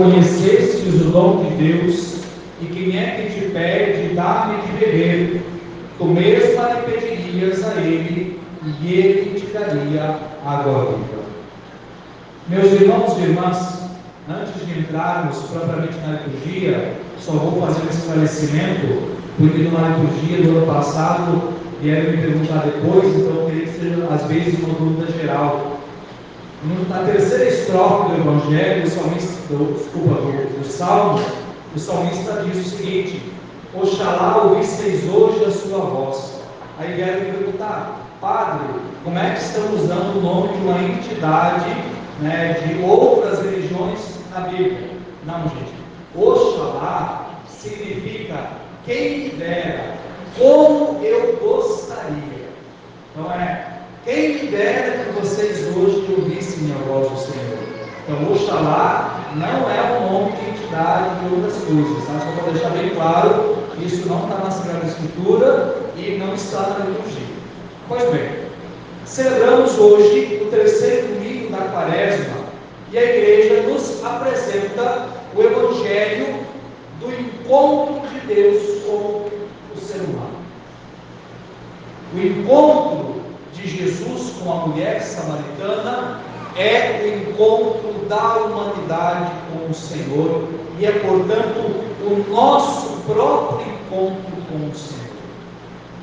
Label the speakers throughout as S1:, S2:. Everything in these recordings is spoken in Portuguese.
S1: conhecestes o dom de Deus, e quem é que te pede, dá-me de beber, tu mesma lhe pedirias a ele, e ele te daria água viva. Meus irmãos e irmãs, antes de entrarmos propriamente na liturgia, só vou fazer um esclarecimento, porque numa liturgia do ano passado vieram me perguntar depois, então eu queria que seja, às vezes, uma dúvida geral. Na terceira estrofe do Evangelho, o salmista, do, desculpa, do, do Salmo, o salmista diz o seguinte: Oxalá ouvisseis hoje a sua voz. Aí vieram me perguntar, Padre, como é que estão usando o nome de uma entidade né, de outras religiões na Bíblia? Não, gente. Oxalá significa quem me dera, como eu gostaria. Não é? Quem me dera que vocês hoje ouvissem a voz do Senhor. Então, Oxalá não é o nome de entidade de outras coisas. Tá? Só para deixar bem claro, isso não está na Sagrada Escritura e não está na liturgia. Pois bem, celebramos hoje o terceiro domingo da quaresma e a igreja nos apresenta o Evangelho do encontro de Deus com o ser humano. O encontro de Jesus com a mulher samaritana é o encontro da humanidade com o Senhor e é, portanto, o nosso próprio encontro com o Senhor.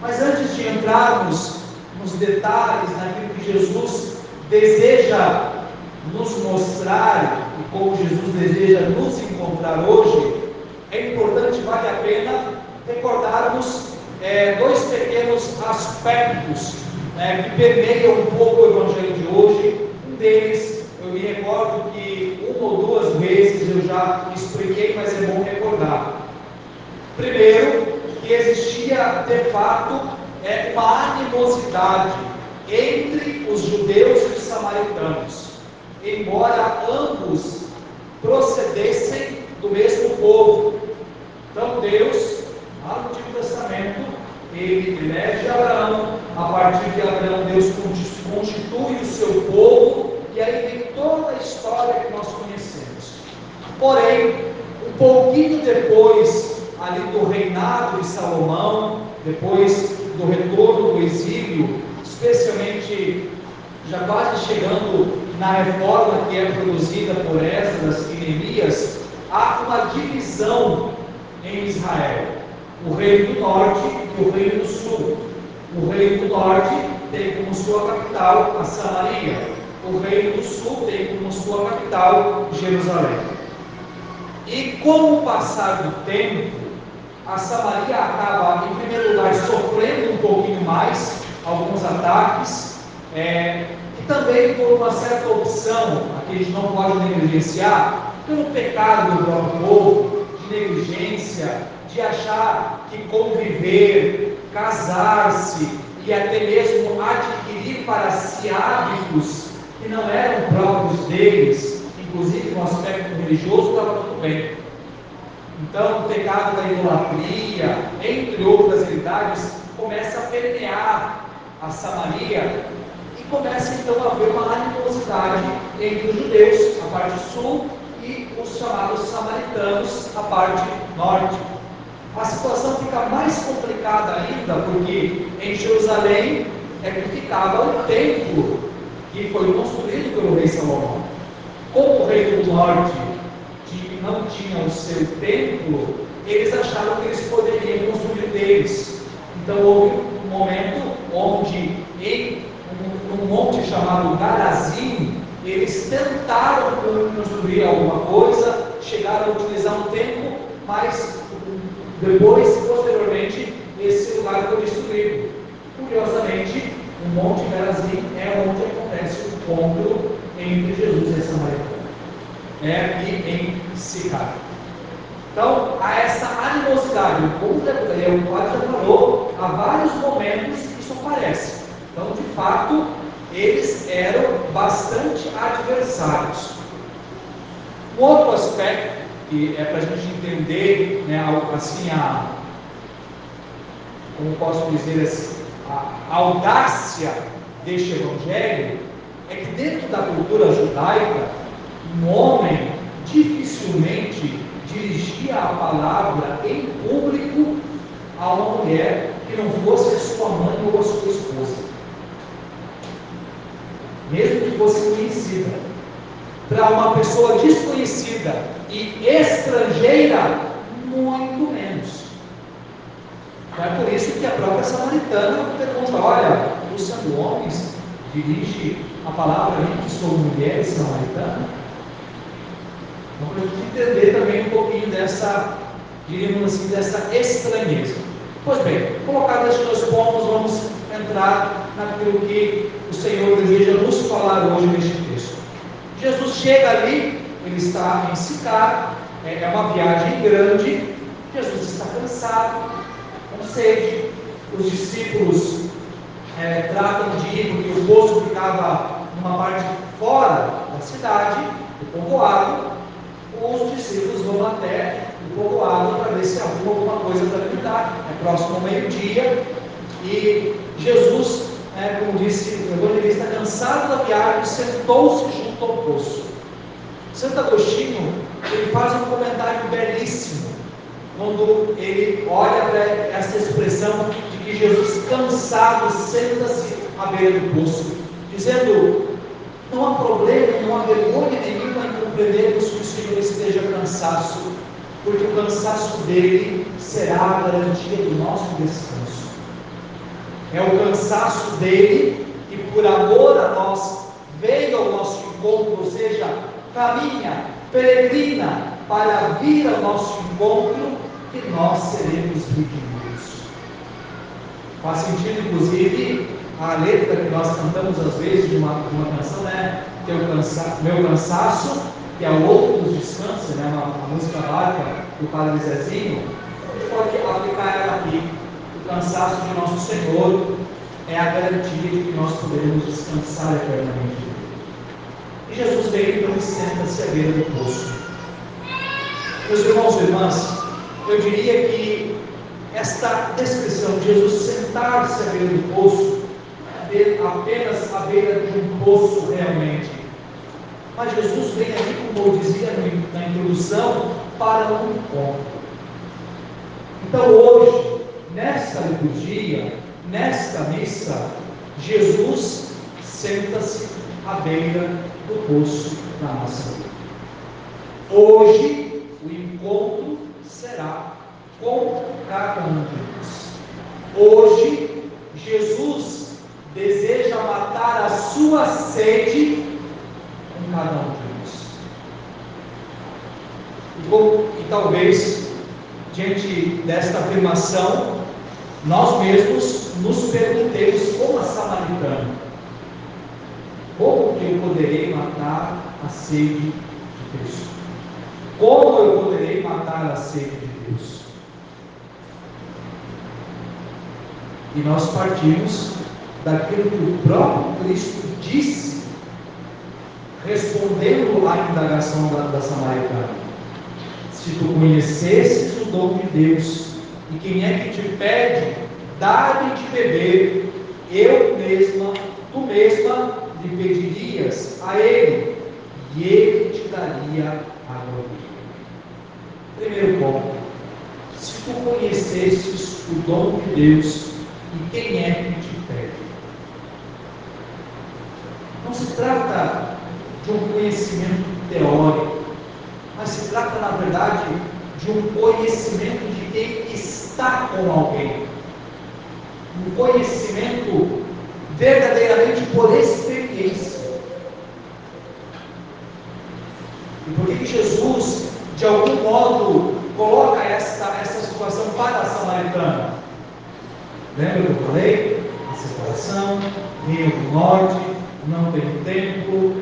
S1: Mas antes de entrarmos nos detalhes daquilo que Jesus deseja nos mostrar e como Jesus deseja nos encontrar hoje, é importante, vale a pena recordarmos é, dois pequenos aspectos né, que permeiam um pouco o Evangelho de hoje. Um deles, eu me recordo que uma ou duas vezes eu já expliquei, mas é bom recordar. Primeiro, que existia de fato é, uma animosidade entre os judeus e os samaritanos, embora ambos procedessem do mesmo povo. Então Deus, lá no Antigo Testamento, ele elege Abraão, a partir de Abraão Deus constitui o seu povo, e aí vem toda a história que nós conhecemos. Porém, um pouquinho depois ali do reinado de Salomão, depois do retorno do exílio, especialmente já quase chegando na reforma que é produzida por Esdras e Neemias, há uma divisão em Israel: o reino do norte e o reino do sul. O reino do norte tem como sua capital a Samaria, o reino do sul tem como sua capital Jerusalém. E com o passar do tempo, a Samaria acaba, em primeiro lugar, sofrendo um pouquinho mais alguns ataques, é, e também por uma certa opção, que a gente não pode negligenciar, pelo pecado do próprio povo, de negligência, de achar que conviver, casar-se e até mesmo adquirir para si hábitos que não eram próprios deles, inclusive no aspecto religioso, estava tudo bem. Então, o pecado da idolatria, entre outras realidades, começa a permear a Samaria e começa então a haver uma animosidade entre os judeus, a parte sul, e os chamados samaritanos, a parte norte. A situação fica mais complicada ainda porque em Jerusalém é que ficava o templo que foi construído pelo rei Salomão. Como o rei do norte que não tinha o seu templo, eles acharam que eles poderiam construir deles. Então houve um momento onde em um, monte chamado Garazim, eles tentaram construir alguma coisa, chegaram a utilizar um tempo, mas depois, posteriormente, esse lugar foi destruído. Curiosamente, o Monte Garazim é onde acontece o encontro entre Jesus e a Samaritana. É aqui em Sicar. Então, há essa animosidade. Como o padre já falou, há vários momentos que isso aparece. Então, de fato, eles eram bastante adversários. Um outro aspecto que é para a gente entender, né, assim, a, como posso dizer a audácia deste evangelho, é que dentro da cultura judaica, um homem dificilmente dirigia a palavra em público a uma mulher que não fosse sua mãe ou a sua esposa. Mesmo que fosse conhecida. Para uma pessoa desconhecida e estrangeira, muito menos. É por isso que a própria samaritana pergunta: olha, o sendo homens, dirige a palavra a mim que sou mulher samaritana? Então, para a gente entender também um pouquinho dessa, diríamos assim, dessa estranheza. Pois bem, colocados estes dois pontos, vamos entrar naquilo que o Senhor deseja nos falar hoje neste texto. Jesus chega ali, ele está em Sicar, é, é uma viagem grande, Jesus está cansado, com sede, os discípulos é, tratam de ir, porque o poço ficava numa parte fora da cidade, do povoado, os discípulos vão até o povoado para ver se arruma alguma coisa para alimentar. É próximo ao meio-dia. E Jesus, é, como disse o evangelista, cansado da viagem, sentou-se junto ao poço. Santo Agostinho ele faz um comentário belíssimo quando ele olha para essa expressão de que Jesus, cansado, senta-se à beira do poço, dizendo: não há problema, não há vergonha nenhuma em compreendermos que o Senhor esteja cansado, porque o cansaço dele será a garantia do nosso descanso. É o cansaço dele que, por amor a nós, veio ao nosso encontro, ou seja, caminha, peregrina para vir ao nosso encontro, que nós seremos redimidos. Faz sentido, inclusive, a letra que nós cantamos às vezes de uma, uma canção, né? Teu cansa, meu cansaço, que é o outro dos descansos, né? Uma, uma música barca do Padre Zezinho. A gente pode aplicar ela aqui. O cansaço de nosso Senhor é a garantia de que nós poderemos descansar eternamente. E Jesus veio então e senta-se à beira do poço. Meus irmãos e irmãs, eu diria que esta descrição de Jesus sentar-se à beira do poço apenas à beira de um poço realmente. Mas Jesus vem aqui, como eu dizia na introdução, para um encontro. Então hoje, nesta liturgia, nesta missa, Jesus senta-se à beira do poço da nossa vida. Hoje, o encontro será com cada um de nós. Hoje, Jesus deseja matar a sua sede em cada um de nós. E, como, e talvez, diante desta afirmação, nós mesmos nos perguntemos como a samaritana, como eu poderei matar a sede de Cristo? Como eu poderei matar a sede de Deus? E nós partimos daquilo que o próprio Cristo disse, respondendo à indagação da, da Samaritana: Se tu conhecesses o dom de Deus, e quem é que te pede, dá-lhe de beber, eu mesma, tu mesma lhe pedirias a ele, e ele te daria água viva. Primeiro ponto: se tu conhecesses o dom de Deus, e quem é que te pede? Não se trata de um conhecimento teórico, mas se trata, na verdade, de um conhecimento de quem está com alguém. Um conhecimento verdadeiramente por experiência. E por que Jesus, de algum modo, coloca essa, essa situação para a samaritana? Lembra que eu falei? A separação, Rio do Norte, não tem templo,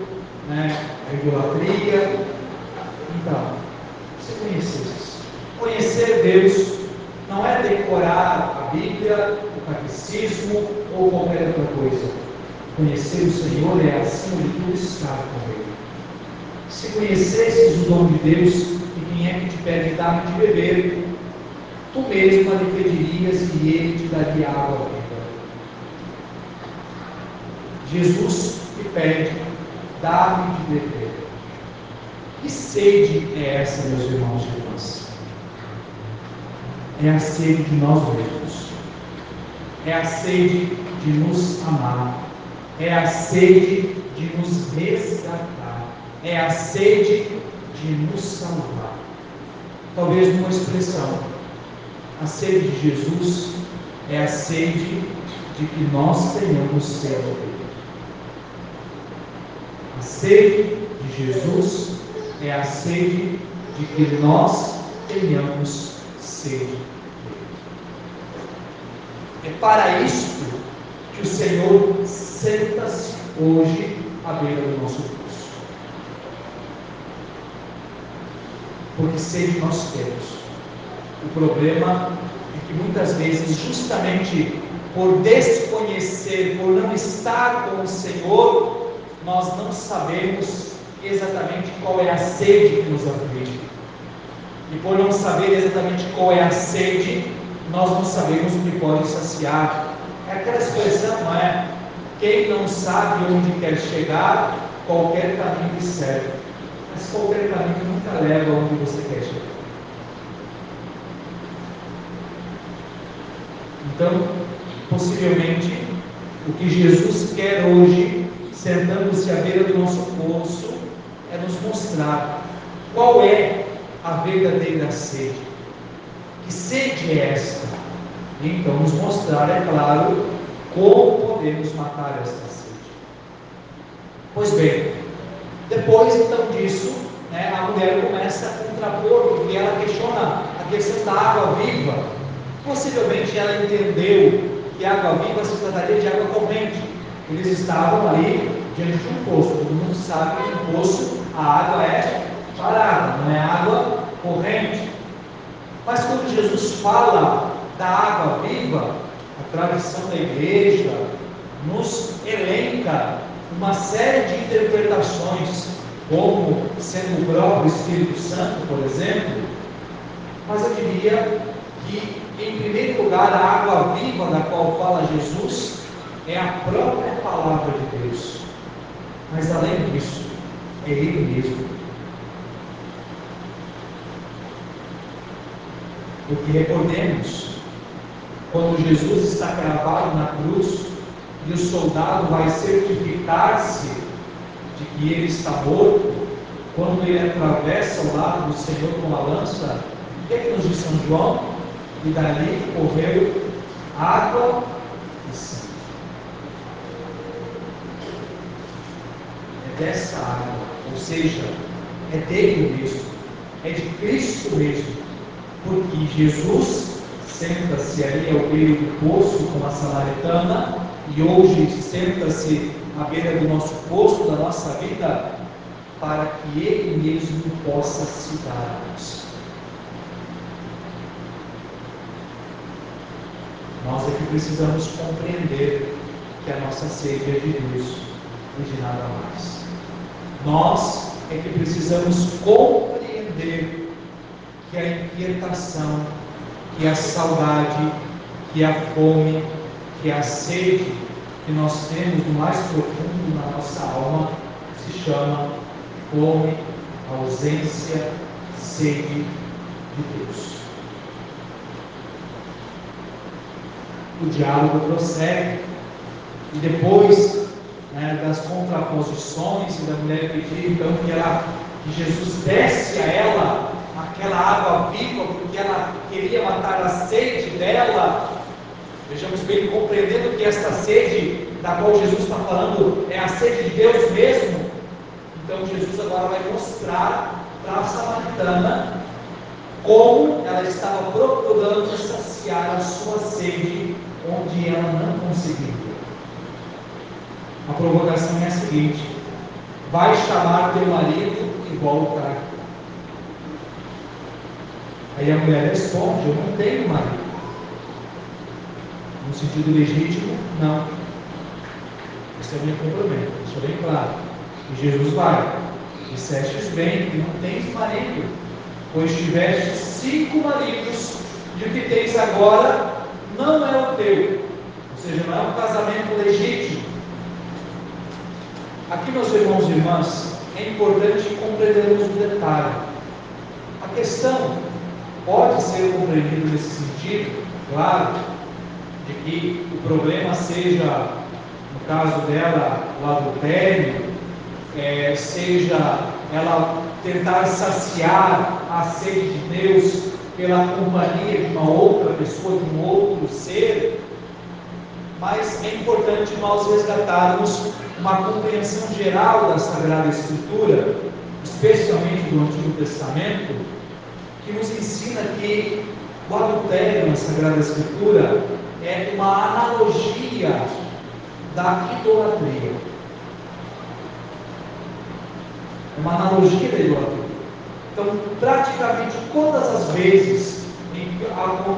S1: né, a idolatria. Então, se conhecesse. Conhecer Deus não é decorar a Bíblia, o catecismo ou qualquer outra coisa. Conhecer o Senhor é, acima de tudo, estar com Ele. Se conhecesses o dom de Deus e quem é que te pede dar de beber, tu mesma lhe pedirias e ele te daria água Jesus te pede, dá-me de beber. Que sede é essa, meus irmãos e irmãs? É a sede de nós mesmos. É a sede de nos amar. É a sede de nos resgatar. É a sede de nos salvar. Talvez numa expressão. A sede de Jesus é a sede de que nós tenhamos dele. A sede de Jesus é a sede de que nós tenhamos sede. É para isto que o Senhor senta-se hoje à beira do nosso curso. Porque sede nós temos. O problema é que muitas vezes, justamente por desconhecer, por não estar com o Senhor, nós não sabemos exatamente qual é a sede que nos aflige. E por não saber exatamente qual é a sede, nós não sabemos o que pode saciar. É aquela expressão, não é? Quem não sabe onde quer chegar, qualquer caminho serve. Mas qualquer caminho nunca leva onde você quer chegar. Então, possivelmente, o que Jesus quer hoje, sentando-se à beira do nosso poço, é nos mostrar qual é a verdadeira sede. Que sede é esta? E então nos mostrar, é claro, como podemos matar esta sede. Pois bem, depois então disso, né, a mulher começa a contrapor, porque ela questiona a questão da água viva. Possivelmente ela entendeu que água viva se trataria de água corrente. Eles estavam ali diante de um poço. Todo mundo sabe que no poço a água é parada, não é água corrente. Mas quando Jesus fala da água viva, a tradição da igreja nos elenca uma série de interpretações, como sendo o próprio Espírito Santo, por exemplo. Mas eu diria que, em primeiro lugar, a água viva da qual fala Jesus é a própria palavra de Deus. Mas além disso, é Ele mesmo. Porque recordemos, quando Jesus está cravado na cruz e o soldado vai certificar-se de que ele está morto, quando ele atravessa o lado do Senhor com a lança, o que, é que nos diz São João? E dali correu água e sangue. É dessa água, ou seja, é dele mesmo, é de Cristo mesmo, porque Jesus senta-se ali ao meio do poço com a samaritana e hoje senta-se à beira do nosso poço, da nossa vida, para que Ele mesmo possa se dar a nós. Nós é que precisamos compreender que a nossa sede é de Deus e de nada mais. Nós é que precisamos compreender que a inquietação, que a saudade, que a fome, que a sede que nós temos no mais profundo na nossa alma se chama fome, ausência, sede de Deus. O diálogo prossegue e depois né, das contraposições da mulher pedir então que, ela, que Jesus desse a ela aquela água viva, porque ela queria matar a sede dela. Vejamos bem, compreendendo que esta sede da qual Jesus está falando é a sede de Deus mesmo. Então Jesus agora vai mostrar para a samaritana como ela estava procurando saciar a sua sede onde ela não conseguiu. A provocação é a seguinte: vai chamar teu marido e volta Aí a mulher responde: Eu não tenho marido. No sentido legítimo, não. Isso é o meu comprometo, isso é bem claro. E Jesus vai. Dissestes bem que não tens marido, pois tiveste cinco maridos, e o que tens agora não é o teu. Ou seja, não é um casamento legítimo. Aqui, meus irmãos e irmãs, é importante compreendermos o detalhe. A questão pode ser compreendida nesse sentido, claro, de que o problema seja, no caso dela, o adultério, é, seja ela tentar saciar a sede de Deus pela companhia de uma outra pessoa, de um outro ser, mas é importante nós resgatarmos uma compreensão geral da Sagrada Escritura, especialmente do Antigo Testamento, que nos ensina que o adultério na Sagrada Escritura é uma analogia da idolatria. É uma analogia da idolatria. Então, praticamente todas as vezes em que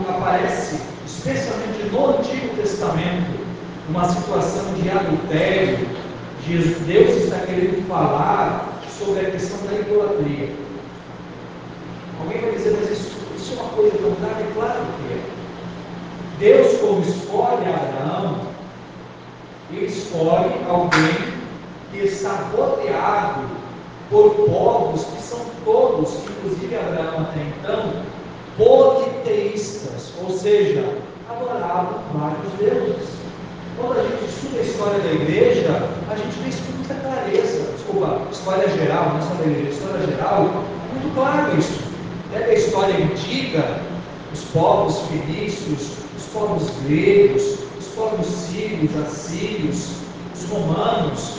S1: aparece, especialmente no Antigo Testamento, uma situação de adultério, Deus está querendo falar sobre a questão da idolatria. Alguém vai dizer, mas isso, isso é uma coisa tão grave? Claro que é. Deus, como escolhe Abraão, ele escolhe alguém que está rodeado por povos que são todos, inclusive Abraão até então, politeístas, ou seja, adoravam vários deuses. Quando a gente estuda a história da igreja, a gente vê isso com muita clareza. Desculpa, história geral, não é só da igreja, história geral, é muito claro isso. Pega a história antiga, os povos fenícios, os povos gregos, os povos sírios, assírios, os romanos,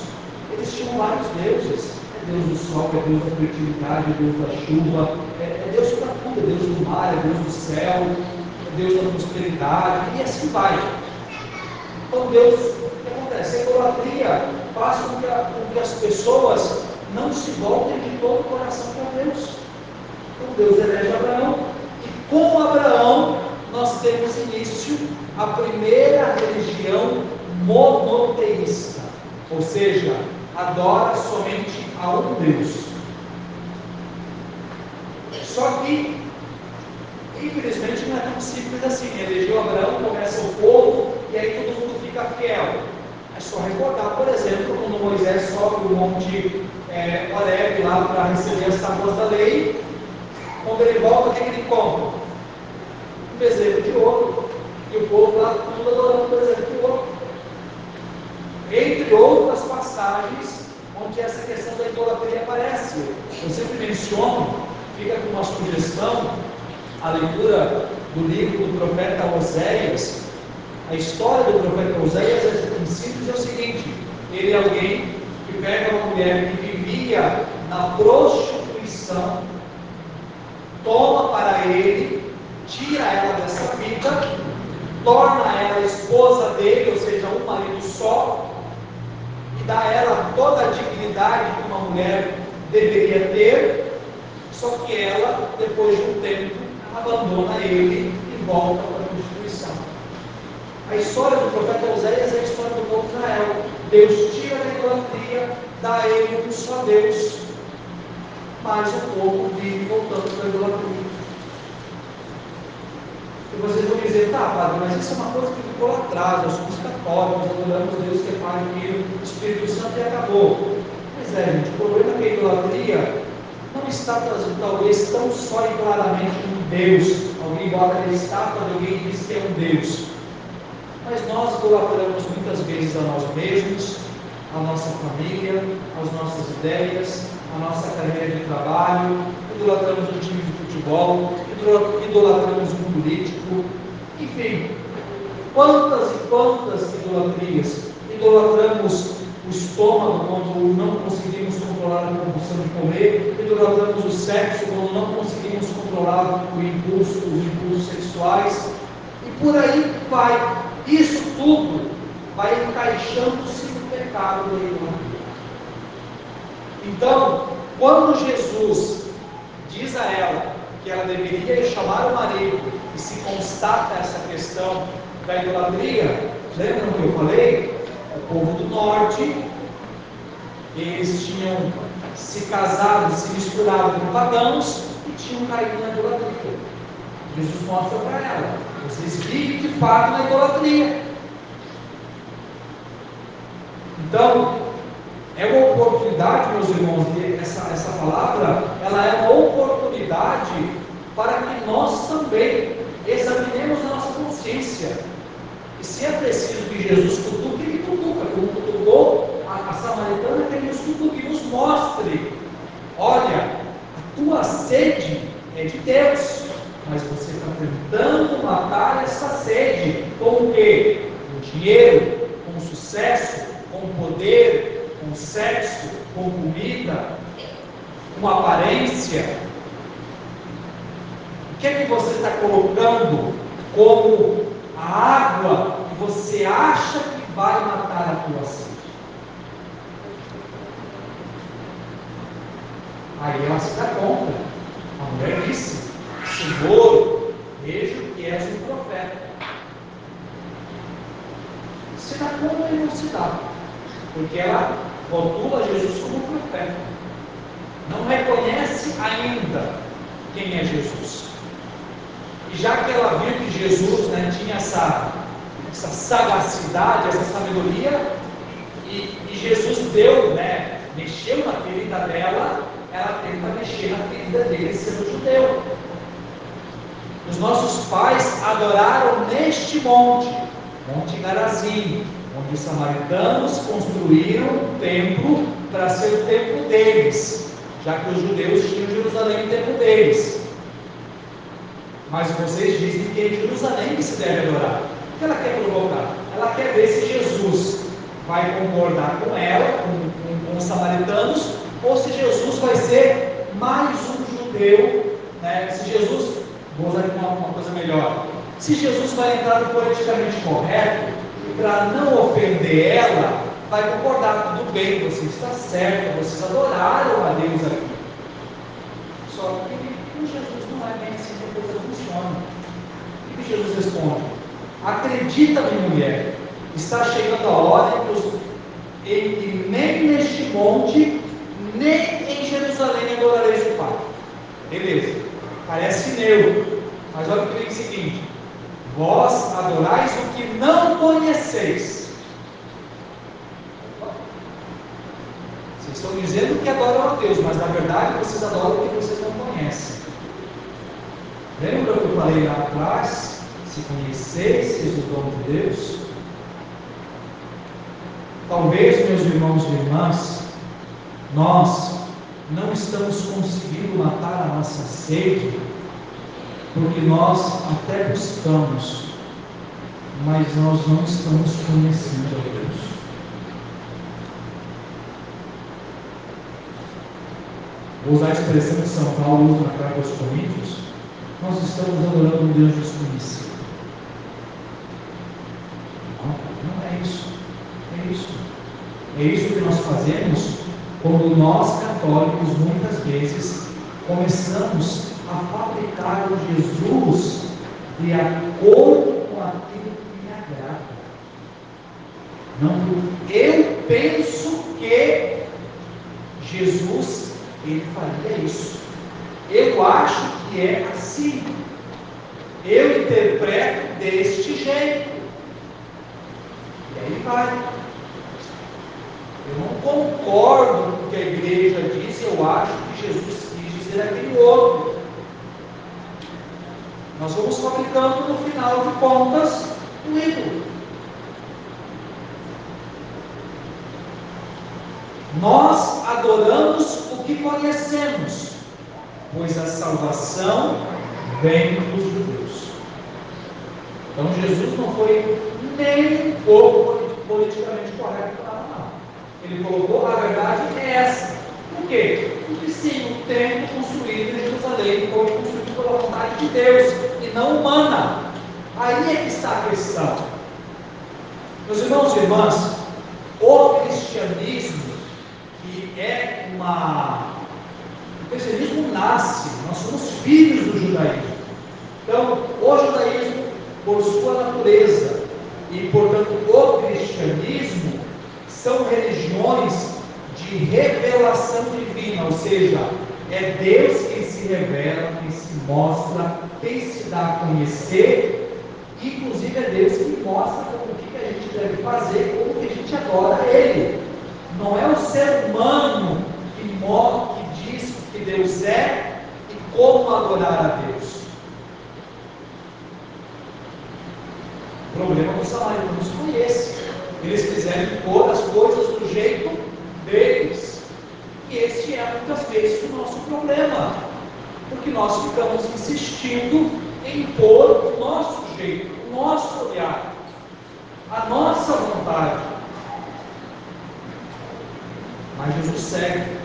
S1: eles tinham vários deuses. É Deus do sol, é Deus da fertilidade, é Deus da chuva, é, é Deus para tudo, é Deus do mar, é Deus do céu, é Deus da prosperidade, e assim vai. Então Deus, o que acontece? A idolatria faz com que, a, com que as pessoas não se voltem de todo o coração para Deus. Então Deus elege Abraão, e com Abraão nós temos início a primeira religião monoteísta, ou seja, adora somente a um Deus. Só que, infelizmente, não é tão simples assim. Elegeu Abraão, começa o povo, e aí todo mundo fica fiel. É só recordar, por exemplo, quando Moisés sobe o monte é, Horeb lá para receber as tábuas da lei, quando ele volta, o que ele compra? Um bezerro de ouro. E o povo lá tudo adorando o bezerro de ouro. Entre outras passagens onde essa questão da idolatria aparece. Eu sempre menciono, fica com uma sugestão, a leitura do livro do profeta Oséias, a história do profeta Oséias, é, em simples, é o seguinte: ele é alguém que pega uma mulher que vivia na prostituição, toma para ele, tira ela dessa vida, torna ela esposa dele, ou seja, um marido só, e dá a ela toda a dignidade que uma mulher deveria ter, só que ela, depois de um tempo, abandona ele e volta para a prostituição. A história do profeta Oséias é a história do povo de Israel. Deus tira a idolatria, dá a ele um só Deus, mas o povo vive voltando para a idolatria. E vocês vão dizer, tá, padre, mas isso é uma coisa que ficou lá atrás, nós somos católicos, adoramos Deus que é Pai, Filho, Espírito Santo e acabou. Pois é, gente, o problema é que a idolatria não está talvez, tão só e claramente um Deus. Alguém bota a estátua de alguém diz que é um Deus mas nós idolatramos muitas vezes a nós mesmos, a nossa família, as nossas ideias, a nossa carreira de trabalho, idolatramos um time de futebol, idolatramos um político, enfim, quantas e quantas idolatrias. Idolatramos o estômago quando não conseguimos controlar a compulsão de comer, idolatramos o sexo quando não conseguimos controlar o impulso, os impulsos sexuais, e por aí vai. Isso tudo vai encaixando-se no pecado da idolatria. Então, quando Jesus diz a ela que ela deveria chamar o marido e se constata essa questão da idolatria, lembram que eu falei? O povo do norte, eles tinham se casado, se misturado com pagãos e tinham caído na idolatria. Jesus mostra para ela: vocês vivem de fato na idolatria. Então, é uma oportunidade meus irmãos, essa, essa palavra, ela é uma oportunidade para que nós também examinemos a nossa consciência. E se é preciso que Jesus cutuque, ele cutuca, como cutucou a, a samaritana, que ele nos cutuque, nos mostre. Olha, a tua sede é de Deus, mas você está tentando matar essa sede com o quê? Com dinheiro, com sucesso, com poder, com sexo, com comida, com aparência. O que é que você está colocando como a água que você acha que vai matar a tua sede? Aí ela se dá conta. A mulher disse: Senhor, vejo que és um profeta. Se dá conta e não se dá, porque ela rotula Jesus como profeta. Não reconhece ainda quem é Jesus. E já que ela viu que Jesus né, tinha essa, essa sagacidade, essa sabedoria, e, e Jesus deu, né, mexeu na ferida dela, ela tenta mexer na ferida dele sendo judeu. Os nossos pais adoraram neste monte, Monte Garazim, onde os samaritanos construíram um templo para ser o templo deles, já que os judeus tinham Jerusalém o templo deles. Mas vocês dizem que é em Jerusalém que se deve adorar. O que ela quer provocar? Ela quer ver se Jesus vai concordar com ela, com, com, com os samaritanos, ou se Jesus vai ser mais um judeu, né? se Jesus, vou usar uma, uma coisa melhor, se Jesus vai entrar no politicamente correto, para não ofender ela, vai concordar, tudo bem, você está certo, vocês adoraram a Deus aqui. Só que com Jesus não é bem assim que a coisa funciona. Que Jesus responde? Acredita, minha mulher, está chegando a hora em que nem neste monte nem em Jerusalém adorareis o Pai. Beleza, parece neutro, mas olha o que diz o seguinte: vós adorais o que não conheceis. Vocês estão dizendo que adoram a Deus, mas na verdade vocês adoram o que vocês não conhecem. Lembra que eu falei lá atrás? Se conheceis o dom de Deus, talvez, meus irmãos e irmãs, nós não estamos conseguindo matar a nossa sede, porque nós até buscamos, mas nós não estamos conhecendo a Deus. Vou usar a expressão que São Paulo usa na carta aos Coríntios, nós estamos adorando um Deus desconhecido. Não, não é isso. É isso. É isso que nós fazemos quando nós católicos muitas vezes começamos a fabricar o Jesus de acordo com aquilo que me agrada. Não, eu penso que Jesus ele faria isso. Eu acho que é assim. Eu interpreto deste jeito. E aí vai. Eu não concordo com o que a igreja diz, eu acho que Jesus quis dizer aquele outro. Nós vamos fabricando no final de contas um ídolo. Nós adoramos o que conhecemos, pois a salvação vem dos judeus. Então Jesus não foi nem um pouco politicamente correto ele colocou, a verdade é essa. Por quê? Porque sim, o templo construído em Jerusalém foi construído pela vontade de Deus e não humana. Aí é que está a questão. Meus irmãos e irmãs, o cristianismo, que é uma. O cristianismo nasce, nós somos filhos do judaísmo. Então, o judaísmo, por sua natureza, e portanto o cristianismo, são religiões de revelação divina, ou seja, é Deus quem se revela, quem se mostra, quem se dá a conhecer, inclusive é Deus que mostra o que a gente deve fazer, como que a gente adora Ele. Não é o ser humano que morre, que diz que Deus é e como adorar a Deus. O problema dos samaritanos foi esse. Eles quiseram impor as coisas do jeito deles. E este é muitas vezes o nosso problema. Porque nós ficamos insistindo em impor o nosso jeito, o nosso olhar, a nossa vontade. Mas Jesus segue.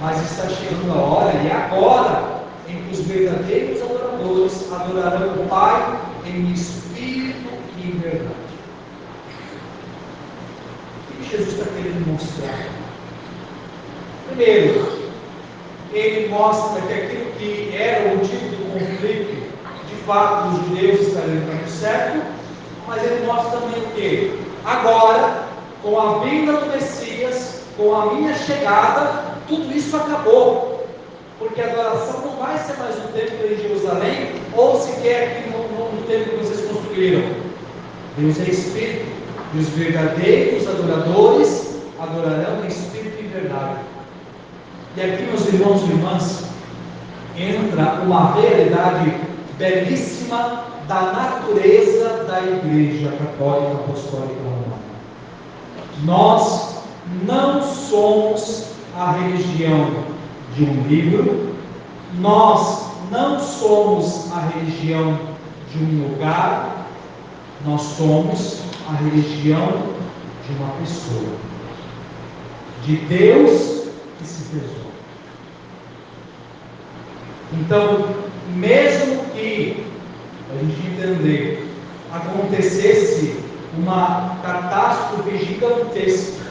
S1: Mas está chegando a hora, e agora, em que os verdadeiros adoradores adorarão o Pai em espírito e em verdade. O que Jesus está querendo mostrar? Primeiro, ele mostra que aquilo que era o motivo do conflito, de fato os judeus estariam no certo, mas ele mostra também que? Agora, com a vinda do Messias, com a minha chegada, tudo isso acabou. Porque a adoração não vai ser mais no templo em Jerusalém, ou sequer aqui no, no, no templo que vocês construíram. Deus é Espírito, e os verdadeiros adoradores adorarão em Espírito e verdade. E aqui, meus irmãos e irmãs, entra uma realidade belíssima da natureza da Igreja Católica Apostólica Romana. Nós não somos a religião de um livro, nós não somos a religião de um lugar, nós somos a religião de uma pessoa, de Deus que se fez. Então, mesmo que a gente entender, acontecesse uma catástrofe gigantesca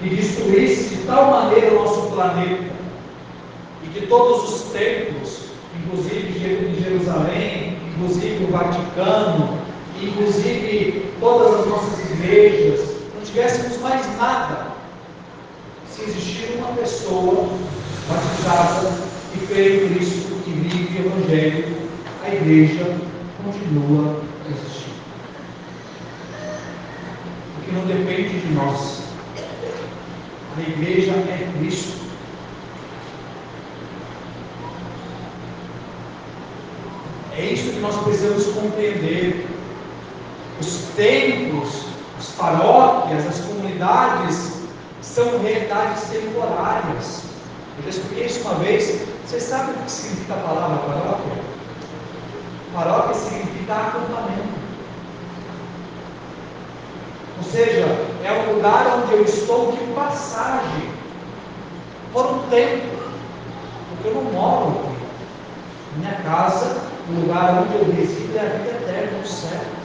S1: que destruísse de tal maneira o nosso planeta e que todos os templos, inclusive Jerusalém, inclusive o Vaticano, inclusive todas as nossas igrejas, não tivéssemos mais nada, se existir uma pessoa batizada e em Cristo e vive o Evangelho a igreja continua existindo. Porque não depende de nós. A igreja é Cristo. É isso que nós precisamos compreender. Os templos, as paróquias, as comunidades são realidades temporárias. Eu já expliquei isso uma vez. Vocês sabem o que significa a palavra paróquia? Paróquia significa acampamento. Ou seja, é um lugar onde eu estou de passagem por um tempo, porque eu não moro aqui. Minha casa, o lugar onde eu resido é a vida eterna no céu.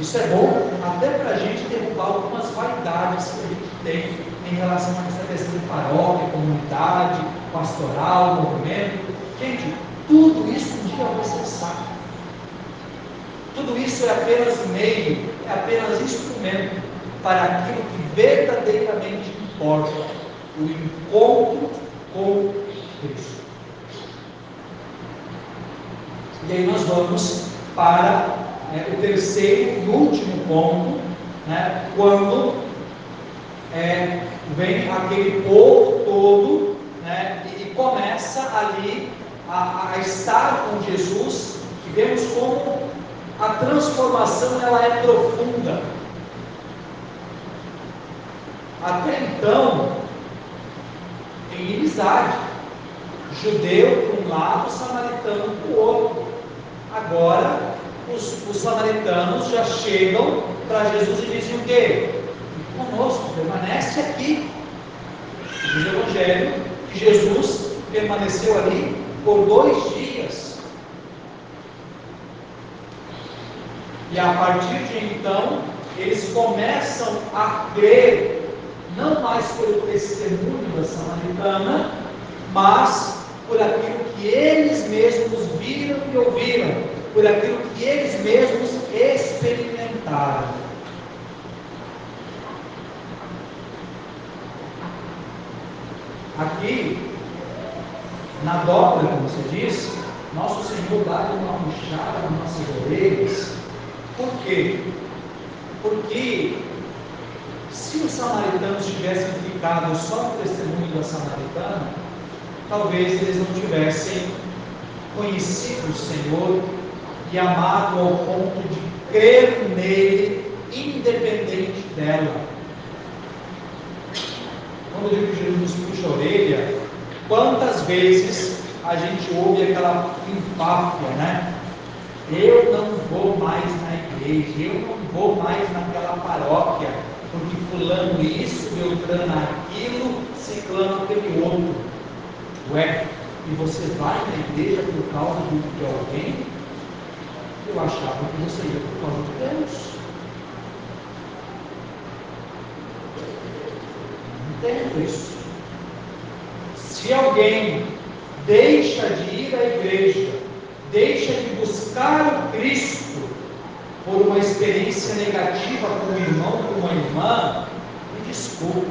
S1: Isso é bom até para a gente derrubar algumas vaidades que a gente tem em relação a essa questão de paróquia, comunidade, pastoral, movimento. Gente, tudo isso um dia vai cessar. Tudo isso é apenas meio, é apenas instrumento para aquilo que verdadeiramente importa: o encontro com Cristo. E aí nós vamos para é, o terceiro e último ponto, né, quando é, vem aquele povo todo né, e, e começa ali a, a estar com Jesus e vemos como a transformação ela é profunda. Até então, em inimizade, judeu por um lado, samaritano por outro. Agora, os, os samaritanos já chegam para Jesus e dizem o quê? Conosco, permanece aqui. Diz o Evangelho que Jesus permaneceu ali por dois dias. E a partir de então, eles começam a crer, não mais pelo testemunho da Samaritana, mas por aquilo que eles mesmos viram e ouviram, por aquilo que eles mesmos experimentaram. Aqui na dobra, como você disse, nosso Senhor dá uma puxada nas nossas orelhas. Por quê? Porque Se os samaritanos tivessem ficado só no testemunho da samaritana, talvez eles não tivessem conhecido o Senhor e amado ao ponto de crer nele, independente dela. Quando eu digo que Jesus puxa a orelha, quantas vezes a gente ouve aquela empáfia, né? Eu não vou mais na igreja, eu não vou mais naquela paróquia, porque fulano isso, Beltrano aquilo, ciclano aquele outro. Ué, e você vai na igreja por causa de alguém? Eu achava que você ia por causa de Deus. Entendo isso. Se alguém deixa de ir à igreja, deixa de buscar o Cristo por uma experiência negativa com um irmão, com uma irmã, me desculpe,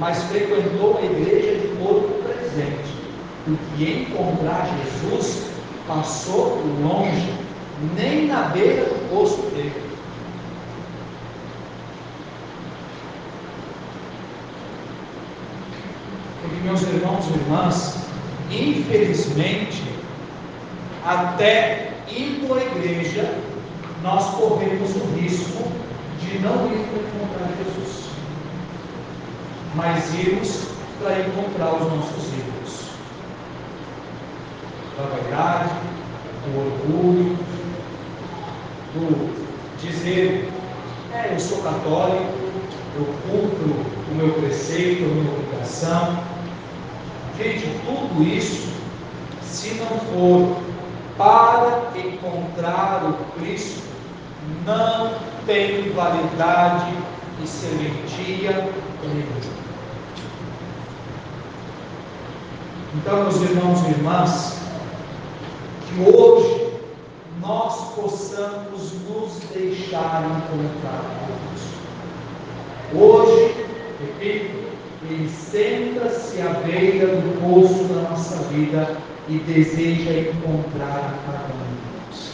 S1: mas frequentou a igreja de corpo presente. Porque encontrar Jesus passou longe, nem na beira do poço dele. Porque, meus irmãos e irmãs, infelizmente, até indo à igreja, nós corremos o risco de não ir para encontrar Jesus, mas irmos para encontrar os nossos ídolos. Da vaidade, do orgulho, do dizer, é, eu sou católico, eu cumpro o meu preceito, a minha obrigação. Gente, tudo isso, se não for para encontrar o Cristo, não tem validade e serventia nenhuma. Então, meus irmãos e irmãs, que hoje nós possamos nos deixar encontrar Deus. Hoje, repito, Ele senta-se à beira do poço da nossa vida e deseja encontrar a cada um de nós.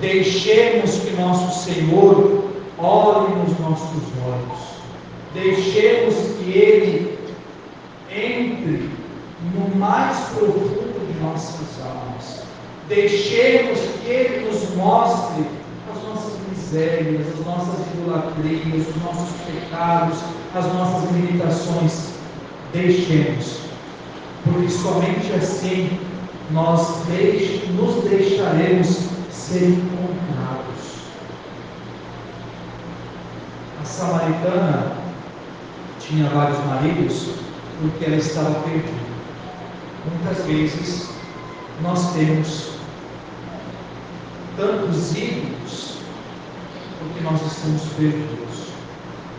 S1: Deixemos que nosso Senhor olhe nos nossos olhos. Deixemos que Ele entre no mais profundo de nossas almas. Deixemos que Ele nos mostre as nossas misérias, as nossas idolatrias, os nossos pecados, as nossas limitações. Deixemos, porque somente assim nós deix nos deixaremos ser encontrados. A samaritana tinha vários maridos porque ela estava perdida. Muitas vezes nós temos ídolos porque nós estamos perdidos,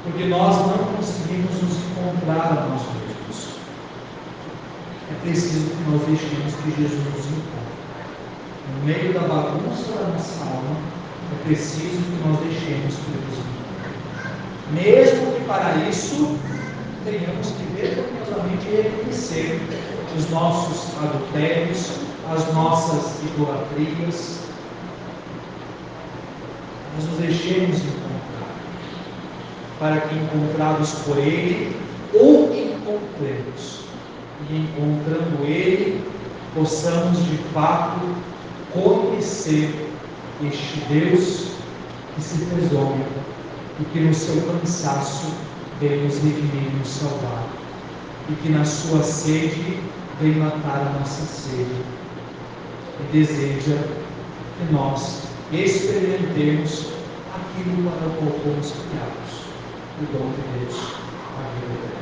S1: porque nós não conseguimos nos encontrar a nós mesmos. É preciso que nós deixemos que Jesus nos encontre. No meio da bagunça da nossa alma, é preciso que nós deixemos que Deus nos encontre. Mesmo que para isso tenhamos que vergonhosamente reconhecer os nossos adultérios, as nossas idolatrias, nos deixemos encontrar, para que encontrados por Ele, ou encontremos, e encontrando Ele, possamos de fato conhecer este Deus que se fez homem e que no seu cansaço veio nos redimir e nos salvar, e que na sua sede veio matar a nossa sede, e deseja que nós experimentemos aquilo para o qual fomos criados, o dom de Deus, a vida